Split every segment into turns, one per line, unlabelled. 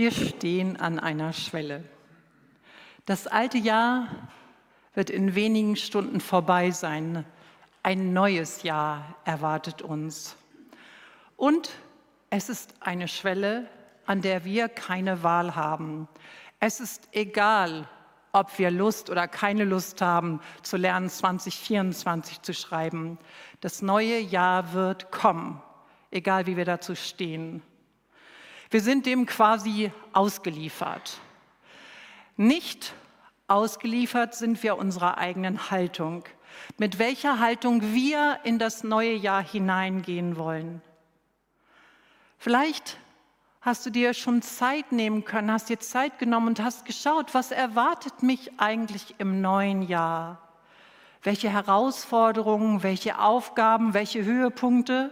Wir stehen an einer Schwelle. Das alte Jahr wird in wenigen Stunden vorbei sein. Ein neues Jahr erwartet uns. Und es ist eine Schwelle, an der wir keine Wahl haben. Es ist egal, ob wir Lust oder keine Lust haben, zu lernen, 2024 zu schreiben. Das neue Jahr wird kommen, egal wie wir dazu stehen. Wir sind dem quasi ausgeliefert. Nicht ausgeliefert sind wir unserer eigenen Haltung, mit welcher Haltung wir in das neue Jahr hineingehen wollen. Vielleicht hast du dir schon Zeit nehmen können, hast dir Zeit genommen und hast geschaut, was erwartet mich eigentlich im neuen Jahr? Welche Herausforderungen, welche Aufgaben, welche Höhepunkte?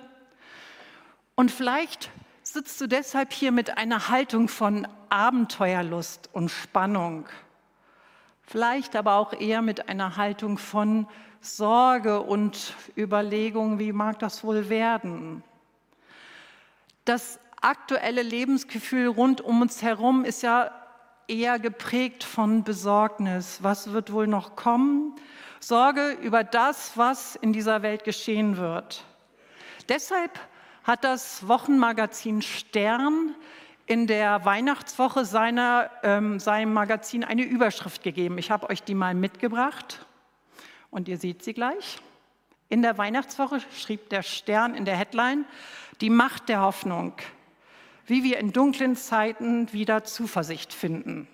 Und vielleicht sitzt du deshalb hier mit einer Haltung von Abenteuerlust und Spannung. Vielleicht aber auch eher mit einer Haltung von Sorge und Überlegung, wie mag das wohl werden? Das aktuelle Lebensgefühl rund um uns herum ist ja eher geprägt von Besorgnis. Was wird wohl noch kommen? Sorge über das, was in dieser Welt geschehen wird. Deshalb hat das Wochenmagazin Stern in der Weihnachtswoche seiner, ähm, seinem Magazin eine Überschrift gegeben. Ich habe euch die mal mitgebracht und ihr seht sie gleich. In der Weihnachtswoche schrieb der Stern in der Headline die Macht der Hoffnung, wie wir in dunklen Zeiten wieder Zuversicht finden.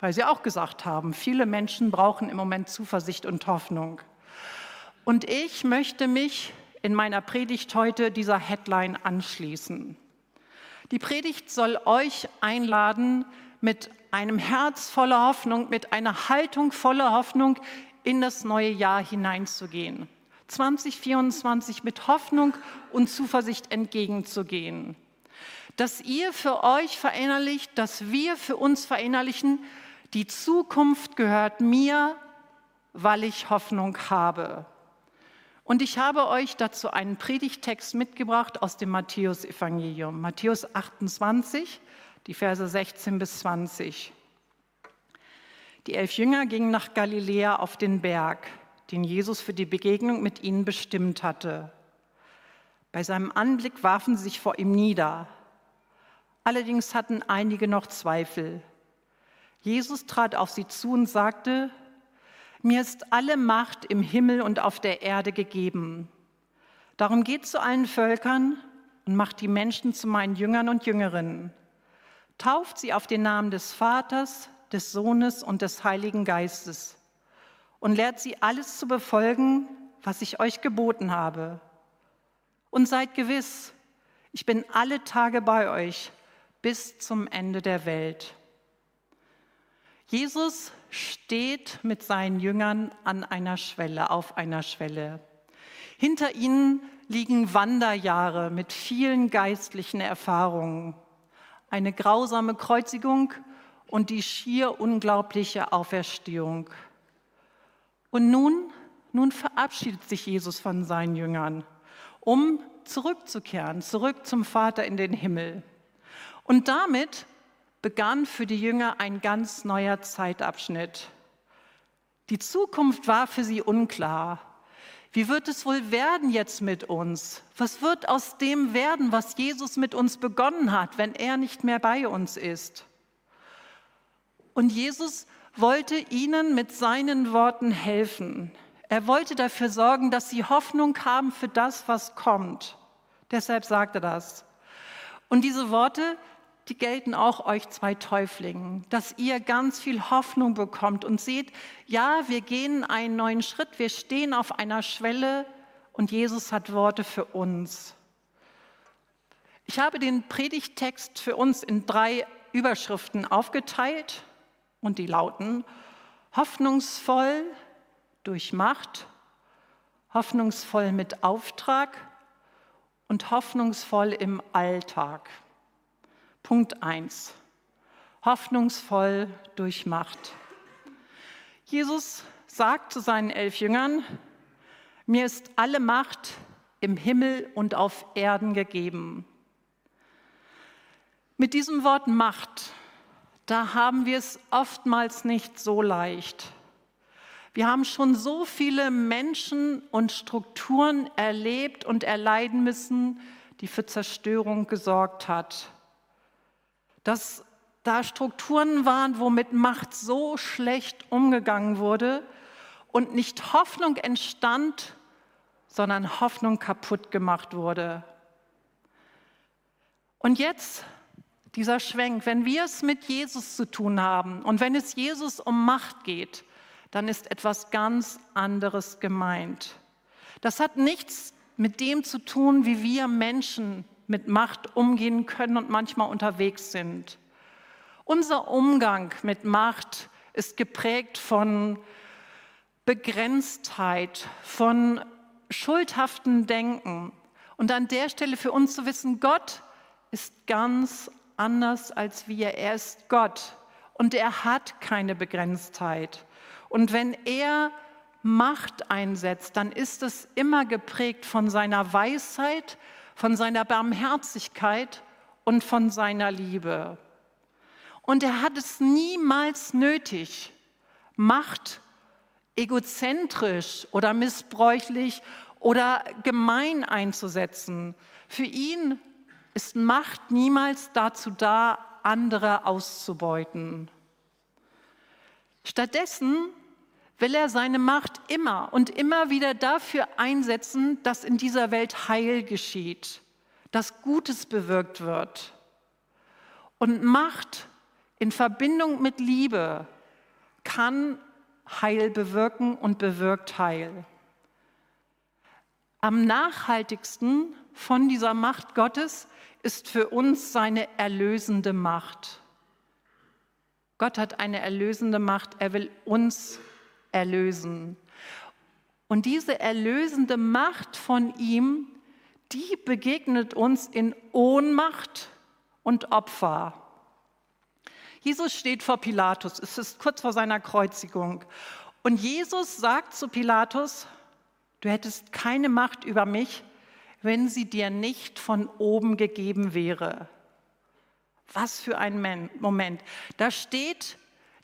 Weil sie auch gesagt haben, viele Menschen brauchen im Moment Zuversicht und Hoffnung. Und ich möchte mich in meiner Predigt heute dieser Headline anschließen. Die Predigt soll euch einladen, mit einem Herz voller Hoffnung, mit einer Haltung voller Hoffnung in das neue Jahr hineinzugehen. 2024 mit Hoffnung und Zuversicht entgegenzugehen. Dass ihr für euch verinnerlicht, dass wir für uns verinnerlichen, die Zukunft gehört mir, weil ich Hoffnung habe. Und ich habe euch dazu einen Predigtext mitgebracht aus dem Matthäusevangelium, Matthäus 28, die Verse 16 bis 20. Die elf Jünger gingen nach Galiläa auf den Berg, den Jesus für die Begegnung mit ihnen bestimmt hatte. Bei seinem Anblick warfen sie sich vor ihm nieder. Allerdings hatten einige noch Zweifel. Jesus trat auf sie zu und sagte, mir ist alle Macht im Himmel und auf der Erde gegeben. Darum geht zu allen Völkern und macht die Menschen zu meinen Jüngern und Jüngerinnen. Tauft sie auf den Namen des Vaters, des Sohnes und des Heiligen Geistes und lehrt sie alles zu befolgen, was ich euch geboten habe. Und seid gewiss, ich bin alle Tage bei euch bis zum Ende der Welt. Jesus steht mit seinen Jüngern an einer Schwelle, auf einer Schwelle. Hinter ihnen liegen Wanderjahre mit vielen geistlichen Erfahrungen, eine grausame Kreuzigung und die schier unglaubliche Auferstehung. Und nun, nun verabschiedet sich Jesus von seinen Jüngern, um zurückzukehren, zurück zum Vater in den Himmel. Und damit begann für die Jünger ein ganz neuer Zeitabschnitt. Die Zukunft war für sie unklar. Wie wird es wohl werden jetzt mit uns? Was wird aus dem werden, was Jesus mit uns begonnen hat, wenn er nicht mehr bei uns ist? Und Jesus wollte ihnen mit seinen Worten helfen. Er wollte dafür sorgen, dass sie Hoffnung haben für das, was kommt. Deshalb sagte er das. Und diese Worte, die gelten auch euch zwei Täuflingen, dass ihr ganz viel Hoffnung bekommt und seht, ja, wir gehen einen neuen Schritt, wir stehen auf einer Schwelle und Jesus hat Worte für uns. Ich habe den Predigtext für uns in drei Überschriften aufgeteilt und die lauten hoffnungsvoll durch Macht, hoffnungsvoll mit Auftrag und hoffnungsvoll im Alltag. Punkt 1. Hoffnungsvoll durch Macht. Jesus sagt zu seinen elf Jüngern, mir ist alle Macht im Himmel und auf Erden gegeben. Mit diesem Wort Macht da haben wir es oftmals nicht so leicht. Wir haben schon so viele Menschen und Strukturen erlebt und erleiden müssen, die für Zerstörung gesorgt hat. Dass da Strukturen waren, wo mit Macht so schlecht umgegangen wurde und nicht Hoffnung entstand, sondern Hoffnung kaputt gemacht wurde. Und jetzt dieser Schwenk, wenn wir es mit Jesus zu tun haben und wenn es Jesus um Macht geht, dann ist etwas ganz anderes gemeint. Das hat nichts mit dem zu tun, wie wir Menschen mit Macht umgehen können und manchmal unterwegs sind. Unser Umgang mit Macht ist geprägt von Begrenztheit, von schuldhaften Denken. Und an der Stelle für uns zu wissen, Gott ist ganz anders als wir. Er ist Gott und er hat keine Begrenztheit. Und wenn er Macht einsetzt, dann ist es immer geprägt von seiner Weisheit, von seiner Barmherzigkeit und von seiner Liebe. Und er hat es niemals nötig, Macht egozentrisch oder missbräuchlich oder gemein einzusetzen. Für ihn ist Macht niemals dazu da, andere auszubeuten. Stattdessen will er seine Macht immer und immer wieder dafür einsetzen, dass in dieser Welt Heil geschieht, dass Gutes bewirkt wird. Und Macht in Verbindung mit Liebe kann Heil bewirken und bewirkt Heil. Am nachhaltigsten von dieser Macht Gottes ist für uns seine erlösende Macht. Gott hat eine erlösende Macht. Er will uns erlösen. Und diese erlösende Macht von ihm, die begegnet uns in Ohnmacht und Opfer. Jesus steht vor Pilatus. Es ist kurz vor seiner Kreuzigung. Und Jesus sagt zu Pilatus, du hättest keine Macht über mich, wenn sie dir nicht von oben gegeben wäre. Was für ein Moment. Da steht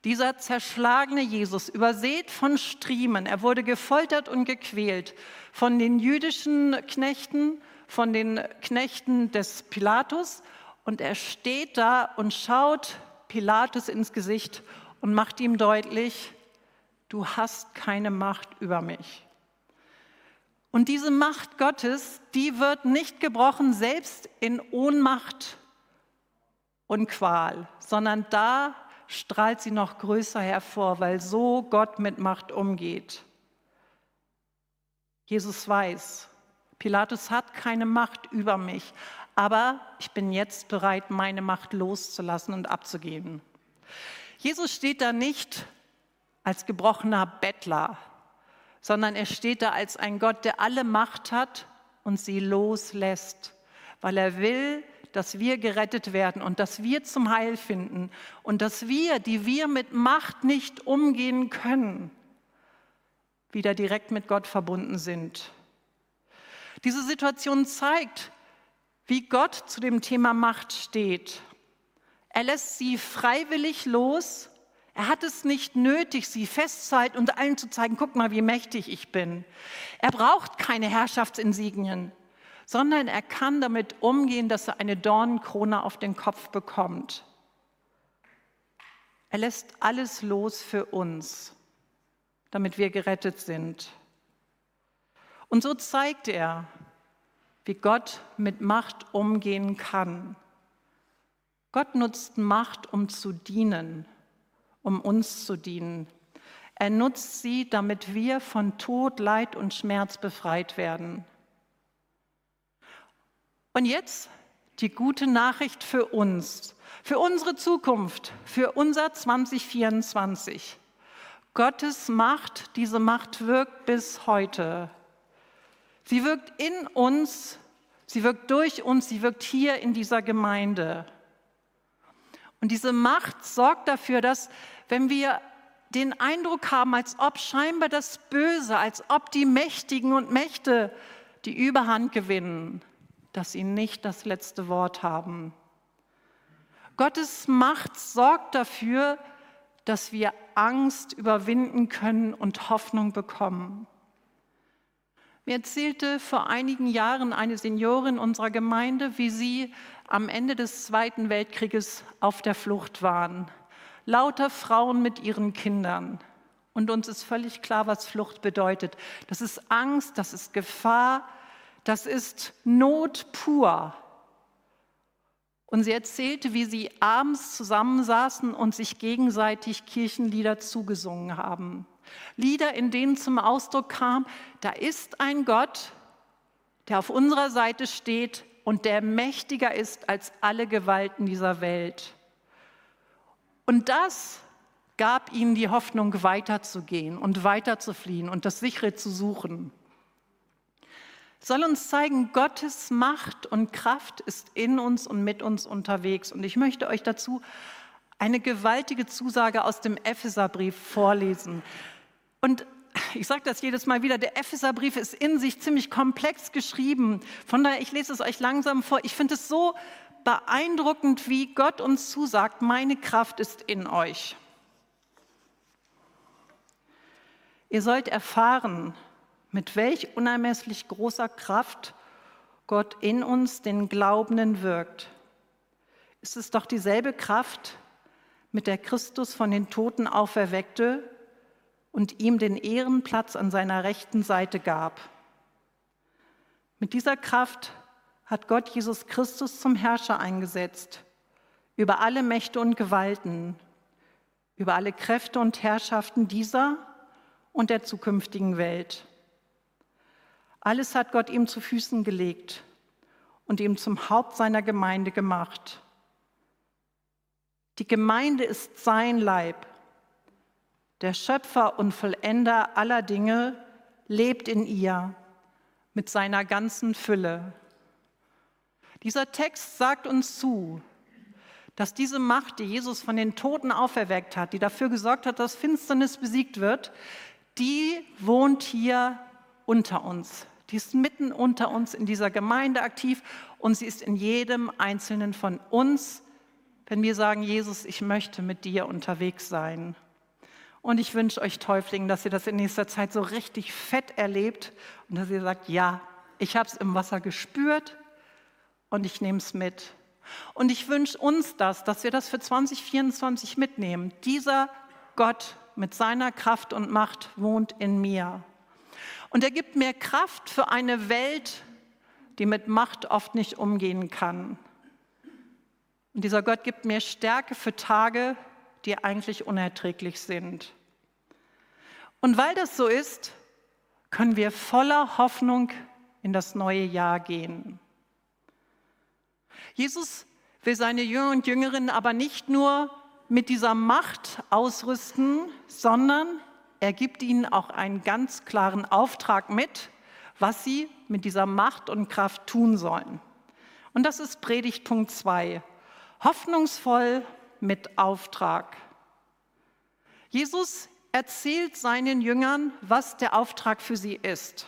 dieser zerschlagene Jesus, übersät von Striemen, er wurde gefoltert und gequält von den jüdischen Knechten, von den Knechten des Pilatus. Und er steht da und schaut Pilatus ins Gesicht und macht ihm deutlich, du hast keine Macht über mich. Und diese Macht Gottes, die wird nicht gebrochen, selbst in Ohnmacht und Qual, sondern da strahlt sie noch größer hervor, weil so Gott mit Macht umgeht. Jesus weiß, Pilatus hat keine Macht über mich, aber ich bin jetzt bereit, meine Macht loszulassen und abzugeben. Jesus steht da nicht als gebrochener Bettler, sondern er steht da als ein Gott, der alle Macht hat und sie loslässt, weil er will, dass wir gerettet werden und dass wir zum Heil finden und dass wir, die wir mit Macht nicht umgehen können, wieder direkt mit Gott verbunden sind. Diese Situation zeigt, wie Gott zu dem Thema Macht steht. Er lässt sie freiwillig los. Er hat es nicht nötig, sie festzuhalten und allen zu zeigen, guck mal, wie mächtig ich bin. Er braucht keine Herrschaftsinsignien sondern er kann damit umgehen, dass er eine Dornenkrone auf den Kopf bekommt. Er lässt alles los für uns, damit wir gerettet sind. Und so zeigt er, wie Gott mit Macht umgehen kann. Gott nutzt Macht, um zu dienen, um uns zu dienen. Er nutzt sie, damit wir von Tod, Leid und Schmerz befreit werden. Und jetzt die gute Nachricht für uns, für unsere Zukunft, für unser 2024. Gottes Macht, diese Macht wirkt bis heute. Sie wirkt in uns, sie wirkt durch uns, sie wirkt hier in dieser Gemeinde. Und diese Macht sorgt dafür, dass wenn wir den Eindruck haben, als ob scheinbar das Böse, als ob die Mächtigen und Mächte die Überhand gewinnen, dass sie nicht das letzte Wort haben. Gottes Macht sorgt dafür, dass wir Angst überwinden können und Hoffnung bekommen. Mir erzählte vor einigen Jahren eine Seniorin unserer Gemeinde, wie sie am Ende des Zweiten Weltkrieges auf der Flucht waren. Lauter Frauen mit ihren Kindern. Und uns ist völlig klar, was Flucht bedeutet. Das ist Angst, das ist Gefahr, das ist Not pur. Und sie erzählte, wie sie abends zusammensaßen und sich gegenseitig Kirchenlieder zugesungen haben. Lieder, in denen zum Ausdruck kam, da ist ein Gott, der auf unserer Seite steht und der mächtiger ist als alle Gewalten dieser Welt. Und das gab ihnen die Hoffnung, weiterzugehen und weiterzufliehen und das Sichere zu suchen. Soll uns zeigen, Gottes Macht und Kraft ist in uns und mit uns unterwegs. Und ich möchte euch dazu eine gewaltige Zusage aus dem Epheserbrief vorlesen. Und ich sage das jedes Mal wieder, der Epheserbrief ist in sich ziemlich komplex geschrieben. Von daher, ich lese es euch langsam vor. Ich finde es so beeindruckend, wie Gott uns zusagt, meine Kraft ist in euch. Ihr sollt erfahren, mit welch unermesslich großer Kraft Gott in uns, den Glaubenden, wirkt. Es ist doch dieselbe Kraft, mit der Christus von den Toten auferweckte und ihm den Ehrenplatz an seiner rechten Seite gab. Mit dieser Kraft hat Gott Jesus Christus zum Herrscher eingesetzt über alle Mächte und Gewalten, über alle Kräfte und Herrschaften dieser und der zukünftigen Welt. Alles hat Gott ihm zu Füßen gelegt und ihm zum Haupt seiner Gemeinde gemacht. Die Gemeinde ist sein Leib der Schöpfer und Vollender aller Dinge, lebt in ihr mit seiner ganzen Fülle. Dieser Text sagt uns zu, dass diese Macht, die Jesus von den Toten auferweckt hat, die dafür gesorgt hat, dass Finsternis besiegt wird, die wohnt hier unter uns. Die ist mitten unter uns in dieser Gemeinde aktiv und sie ist in jedem einzelnen von uns, wenn wir sagen, Jesus, ich möchte mit dir unterwegs sein. Und ich wünsche euch Täuflingen, dass ihr das in nächster Zeit so richtig fett erlebt und dass ihr sagt, ja, ich habe es im Wasser gespürt und ich nehme es mit. Und ich wünsche uns das, dass wir das für 2024 mitnehmen. Dieser Gott mit seiner Kraft und Macht wohnt in mir. Und er gibt mir Kraft für eine Welt, die mit Macht oft nicht umgehen kann. Und dieser Gott gibt mir Stärke für Tage, die eigentlich unerträglich sind. Und weil das so ist, können wir voller Hoffnung in das neue Jahr gehen. Jesus will seine Jünger und Jüngerinnen aber nicht nur mit dieser Macht ausrüsten, sondern er gibt ihnen auch einen ganz klaren Auftrag mit, was sie mit dieser Macht und Kraft tun sollen. Und das ist Predigtpunkt 2. Hoffnungsvoll mit Auftrag. Jesus erzählt seinen Jüngern, was der Auftrag für sie ist.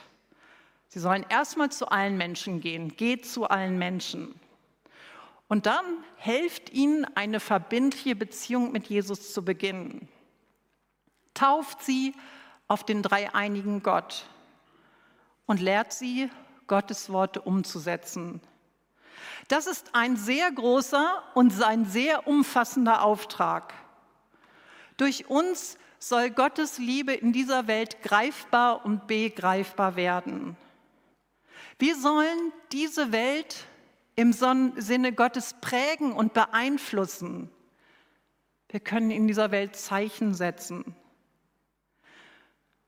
Sie sollen erstmal zu allen Menschen gehen, geht zu allen Menschen. Und dann helft ihnen, eine verbindliche Beziehung mit Jesus zu beginnen. Tauft sie auf den dreieinigen Gott und lehrt sie, Gottes Worte umzusetzen. Das ist ein sehr großer und ein sehr umfassender Auftrag. Durch uns soll Gottes Liebe in dieser Welt greifbar und begreifbar werden. Wir sollen diese Welt im Sinne Gottes prägen und beeinflussen. Wir können in dieser Welt Zeichen setzen.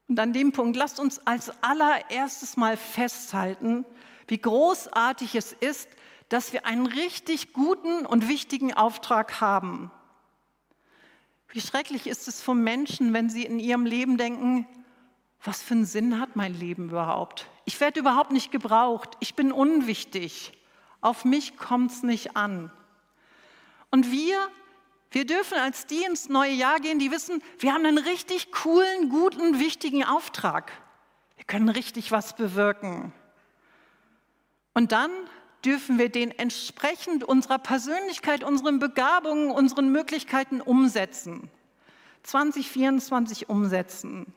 Und an dem Punkt lasst uns als allererstes mal festhalten, wie großartig es ist, dass wir einen richtig guten und wichtigen Auftrag haben. Wie schrecklich ist es für Menschen, wenn sie in ihrem Leben denken, was für einen Sinn hat mein Leben überhaupt? Ich werde überhaupt nicht gebraucht, ich bin unwichtig, auf mich kommt es nicht an. Und wir, wir dürfen als die ins neue Jahr gehen, die wissen, wir haben einen richtig coolen, guten, wichtigen Auftrag. Wir können richtig was bewirken. Und dann dürfen wir den entsprechend unserer Persönlichkeit, unseren Begabungen, unseren Möglichkeiten umsetzen. 2024 umsetzen.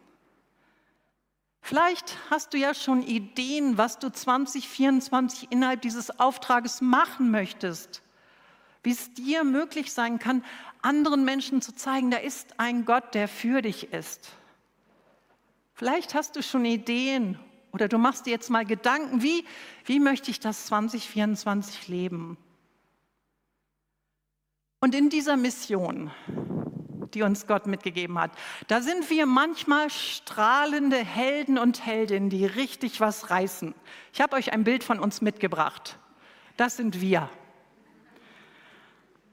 Vielleicht hast du ja schon Ideen, was du 2024 innerhalb dieses Auftrages machen möchtest, wie es dir möglich sein kann, anderen Menschen zu zeigen, da ist ein Gott, der für dich ist. Vielleicht hast du schon Ideen oder du machst dir jetzt mal Gedanken, wie, wie möchte ich das 2024 leben? Und in dieser Mission, die uns Gott mitgegeben hat. Da sind wir manchmal strahlende Helden und Heldinnen, die richtig was reißen. Ich habe euch ein Bild von uns mitgebracht. Das sind wir.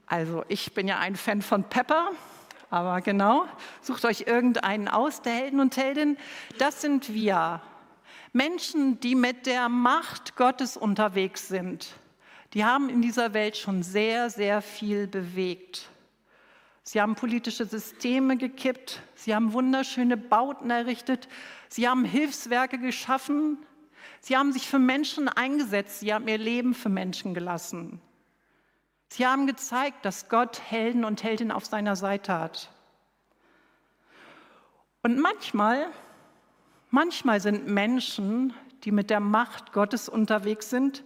Also ich bin ja ein Fan von Pepper, aber genau, sucht euch irgendeinen aus, der Helden und Heldinnen. Das sind wir. Menschen, die mit der Macht Gottes unterwegs sind. Die haben in dieser Welt schon sehr, sehr viel bewegt. Sie haben politische Systeme gekippt, sie haben wunderschöne Bauten errichtet, sie haben Hilfswerke geschaffen, sie haben sich für Menschen eingesetzt, sie haben ihr Leben für Menschen gelassen. Sie haben gezeigt, dass Gott Helden und Heldinnen auf seiner Seite hat. Und manchmal, manchmal sind Menschen, die mit der Macht Gottes unterwegs sind,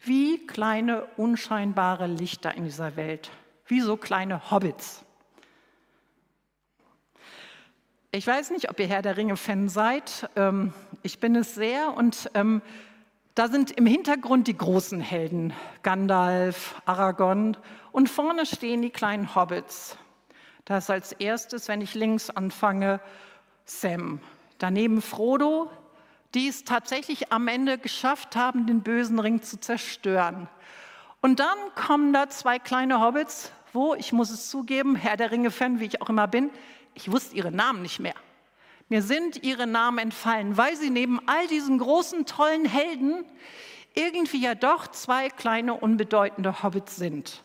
wie kleine unscheinbare Lichter in dieser Welt, wie so kleine Hobbits. Ich weiß nicht, ob ihr Herr der Ringe-Fan seid. Ähm, ich bin es sehr. Und ähm, da sind im Hintergrund die großen Helden, Gandalf, Aragorn. Und vorne stehen die kleinen Hobbits. Da ist als erstes, wenn ich links anfange, Sam. Daneben Frodo, die es tatsächlich am Ende geschafft haben, den bösen Ring zu zerstören. Und dann kommen da zwei kleine Hobbits, wo, ich muss es zugeben, Herr der Ringe-Fan, wie ich auch immer bin, ich wusste ihre Namen nicht mehr. Mir sind ihre Namen entfallen, weil sie neben all diesen großen, tollen Helden irgendwie ja doch zwei kleine, unbedeutende Hobbits sind.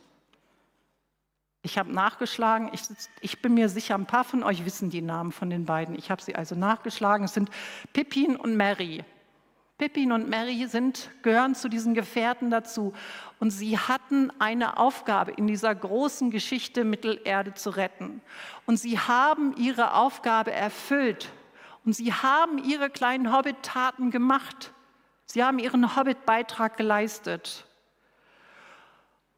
Ich habe nachgeschlagen, ich, ich, bin mir sicher, ein paar von euch wissen die Namen von den beiden. Ich habe sie also nachgeschlagen. Es sind Pippin und Mary. Pippin und Mary sind, gehören zu diesen Gefährten dazu. Und sie hatten eine Aufgabe in dieser großen Geschichte Mittelerde zu retten. Und sie haben ihre Aufgabe erfüllt. Und sie haben ihre kleinen Hobbit-Taten gemacht. Sie haben ihren Hobbit-Beitrag geleistet.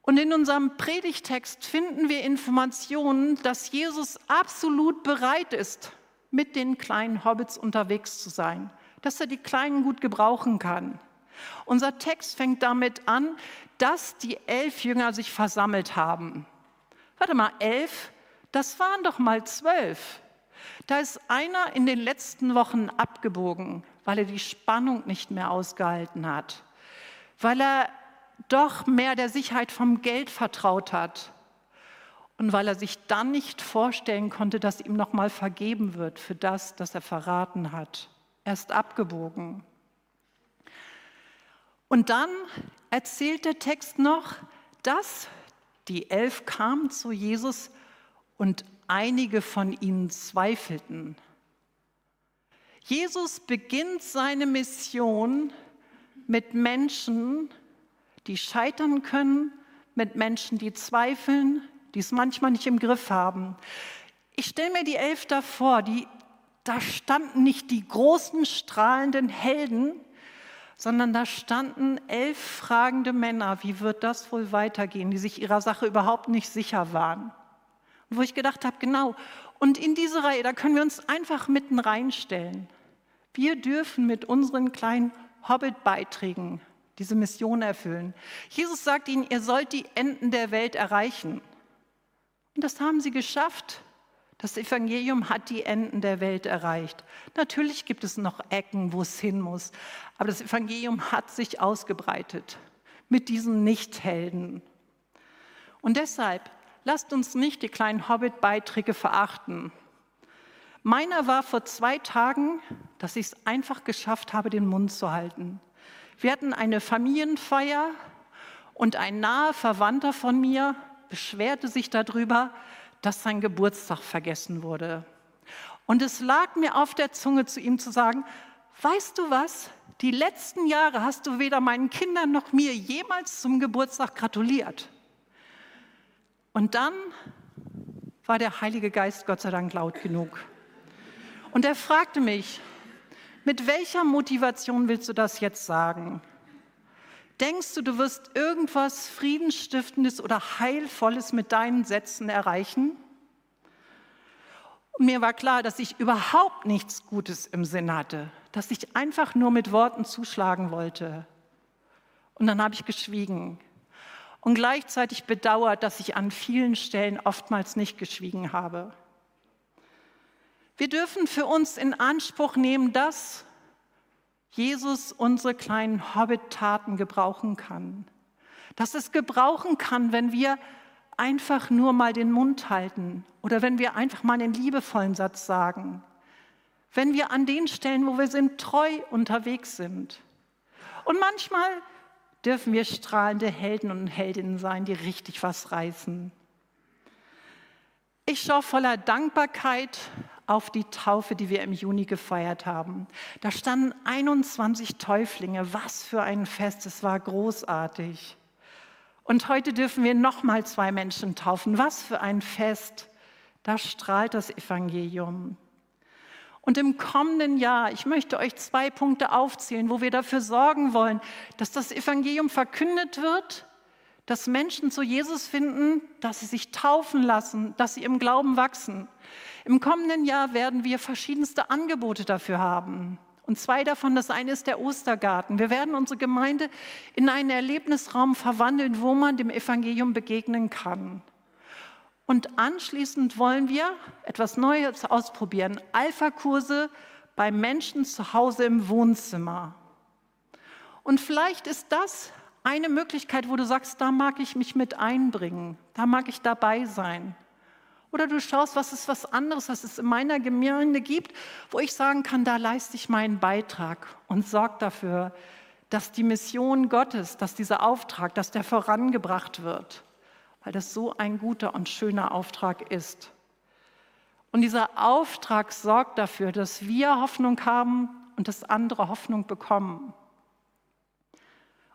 Und in unserem Predigtext finden wir Informationen, dass Jesus absolut bereit ist, mit den kleinen Hobbits unterwegs zu sein dass er die Kleinen gut gebrauchen kann. Unser Text fängt damit an, dass die elf Jünger sich versammelt haben. Warte mal, elf? Das waren doch mal zwölf. Da ist einer in den letzten Wochen abgebogen, weil er die Spannung nicht mehr ausgehalten hat, weil er doch mehr der Sicherheit vom Geld vertraut hat und weil er sich dann nicht vorstellen konnte, dass ihm noch mal vergeben wird für das, das er verraten hat erst abgebogen. Und dann erzählt der Text noch, dass die elf kamen zu Jesus und einige von ihnen zweifelten. Jesus beginnt seine Mission mit Menschen, die scheitern können, mit Menschen, die zweifeln, die es manchmal nicht im Griff haben. Ich stelle mir die elf davor, die da standen nicht die großen strahlenden Helden, sondern da standen elf fragende Männer, wie wird das wohl weitergehen, die sich ihrer Sache überhaupt nicht sicher waren. Und wo ich gedacht habe, genau, und in diese Reihe, da können wir uns einfach mitten reinstellen. Wir dürfen mit unseren kleinen Hobbit-Beiträgen diese Mission erfüllen. Jesus sagt ihnen, ihr sollt die Enden der Welt erreichen. Und das haben sie geschafft. Das Evangelium hat die Enden der Welt erreicht. Natürlich gibt es noch Ecken, wo es hin muss, aber das Evangelium hat sich ausgebreitet mit diesen Nichthelden. Und deshalb lasst uns nicht die kleinen Hobbit-Beiträge verachten. Meiner war vor zwei Tagen, dass ich es einfach geschafft habe, den Mund zu halten. Wir hatten eine Familienfeier und ein naher Verwandter von mir beschwerte sich darüber, dass sein Geburtstag vergessen wurde. Und es lag mir auf der Zunge, zu ihm zu sagen, weißt du was? Die letzten Jahre hast du weder meinen Kindern noch mir jemals zum Geburtstag gratuliert. Und dann war der Heilige Geist Gott sei Dank laut genug. Und er fragte mich, mit welcher Motivation willst du das jetzt sagen? Denkst du, du wirst irgendwas Friedensstiftendes oder Heilvolles mit deinen Sätzen erreichen? Und mir war klar, dass ich überhaupt nichts Gutes im Sinn hatte, dass ich einfach nur mit Worten zuschlagen wollte. Und dann habe ich geschwiegen und gleichzeitig bedauert, dass ich an vielen Stellen oftmals nicht geschwiegen habe. Wir dürfen für uns in Anspruch nehmen, dass Jesus unsere kleinen Hobbit-Taten gebrauchen kann. Dass es gebrauchen kann, wenn wir einfach nur mal den Mund halten oder wenn wir einfach mal einen liebevollen Satz sagen. Wenn wir an den Stellen, wo wir sind, treu unterwegs sind. Und manchmal dürfen wir strahlende Helden und Heldinnen sein, die richtig was reißen. Ich schaue voller Dankbarkeit auf die Taufe, die wir im Juni gefeiert haben. Da standen 21 Täuflinge. Was für ein Fest, es war großartig. Und heute dürfen wir nochmal zwei Menschen taufen. Was für ein Fest. Da strahlt das Evangelium. Und im kommenden Jahr, ich möchte euch zwei Punkte aufzählen, wo wir dafür sorgen wollen, dass das Evangelium verkündet wird, dass Menschen zu Jesus finden, dass sie sich taufen lassen, dass sie im Glauben wachsen. Im kommenden Jahr werden wir verschiedenste Angebote dafür haben. Und zwei davon, das eine ist der Ostergarten. Wir werden unsere Gemeinde in einen Erlebnisraum verwandeln, wo man dem Evangelium begegnen kann. Und anschließend wollen wir etwas Neues ausprobieren. Alpha-Kurse bei Menschen zu Hause im Wohnzimmer. Und vielleicht ist das eine Möglichkeit, wo du sagst, da mag ich mich mit einbringen, da mag ich dabei sein. Oder du schaust, was ist was anderes, was es in meiner Gemeinde gibt, wo ich sagen kann, da leiste ich meinen Beitrag und sorge dafür, dass die Mission Gottes, dass dieser Auftrag, dass der vorangebracht wird, weil das so ein guter und schöner Auftrag ist. Und dieser Auftrag sorgt dafür, dass wir Hoffnung haben und dass andere Hoffnung bekommen.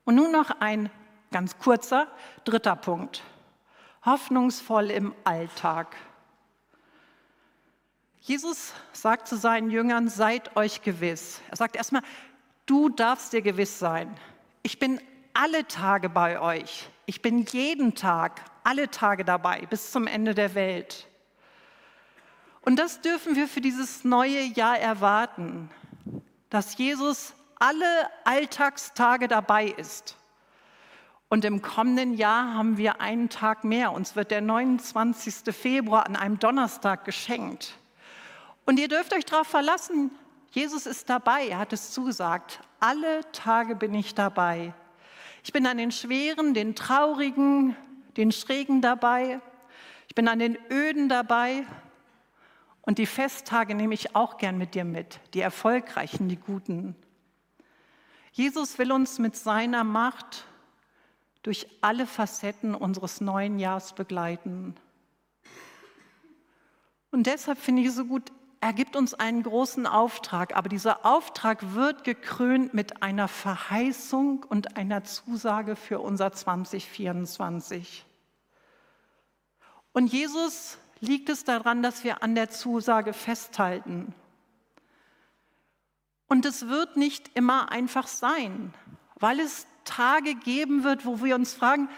Und nun noch ein ganz kurzer dritter Punkt hoffnungsvoll im Alltag. Jesus sagt zu seinen Jüngern, seid euch gewiss. Er sagt erstmal, du darfst dir gewiss sein. Ich bin alle Tage bei euch. Ich bin jeden Tag, alle Tage dabei, bis zum Ende der Welt. Und das dürfen wir für dieses neue Jahr erwarten, dass Jesus alle Alltagstage dabei ist. Und im kommenden Jahr haben wir einen Tag mehr. Uns wird der 29. Februar an einem Donnerstag geschenkt. Und ihr dürft euch darauf verlassen, Jesus ist dabei, er hat es zugesagt. Alle Tage bin ich dabei. Ich bin an den schweren, den traurigen, den schrägen dabei. Ich bin an den öden dabei. Und die Festtage nehme ich auch gern mit dir mit, die erfolgreichen, die guten. Jesus will uns mit seiner Macht durch alle Facetten unseres neuen Jahres begleiten. Und deshalb finde ich es so gut, er gibt uns einen großen Auftrag, aber dieser Auftrag wird gekrönt mit einer Verheißung und einer Zusage für unser 2024. Und Jesus liegt es daran, dass wir an der Zusage festhalten. Und es wird nicht immer einfach sein, weil es Tage geben wird, wo wir uns fragen,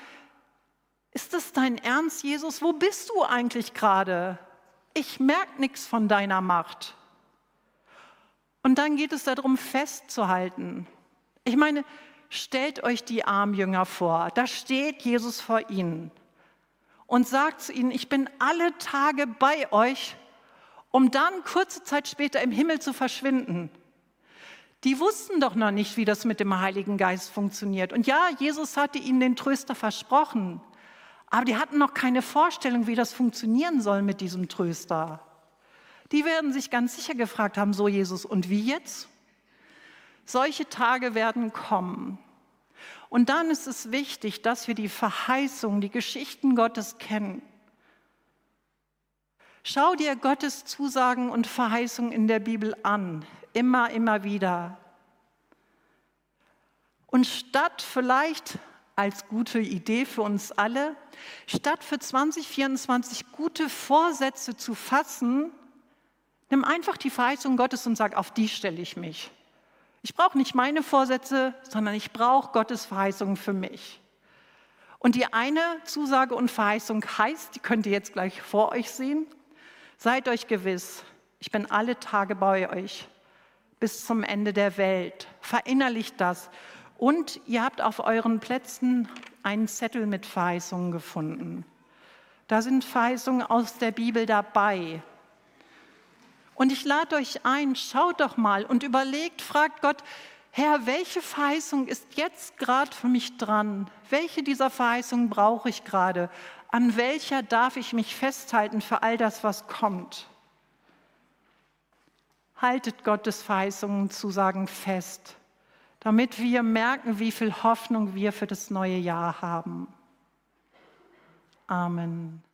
ist das dein Ernst, Jesus? Wo bist du eigentlich gerade? Ich merke nichts von deiner Macht. Und dann geht es darum, festzuhalten. Ich meine, stellt euch die Armjünger vor. Da steht Jesus vor ihnen und sagt zu ihnen, ich bin alle Tage bei euch, um dann kurze Zeit später im Himmel zu verschwinden. Die wussten doch noch nicht, wie das mit dem Heiligen Geist funktioniert. Und ja, Jesus hatte ihnen den Tröster versprochen, aber die hatten noch keine Vorstellung, wie das funktionieren soll mit diesem Tröster. Die werden sich ganz sicher gefragt haben, so Jesus, und wie jetzt? Solche Tage werden kommen. Und dann ist es wichtig, dass wir die Verheißung, die Geschichten Gottes kennen. Schau dir Gottes Zusagen und Verheißungen in der Bibel an, immer, immer wieder. Und statt vielleicht als gute Idee für uns alle, statt für 2024 gute Vorsätze zu fassen, nimm einfach die Verheißung Gottes und sag, auf die stelle ich mich. Ich brauche nicht meine Vorsätze, sondern ich brauche Gottes Verheißung für mich. Und die eine Zusage und Verheißung heißt, die könnt ihr jetzt gleich vor euch sehen, seid euch gewiss, ich bin alle Tage bei euch bis zum Ende der Welt. Verinnerlicht das und ihr habt auf euren Plätzen einen Zettel mit Verheißungen gefunden. Da sind Verheißungen aus der Bibel dabei. Und ich lade euch ein, schaut doch mal und überlegt, fragt Gott, Herr, welche Verheißung ist jetzt gerade für mich dran? Welche dieser Verheißungen brauche ich gerade? An welcher darf ich mich festhalten für all das, was kommt? Haltet Gottes Verheißungen, Zusagen fest damit wir merken, wie viel Hoffnung wir für das neue Jahr haben. Amen.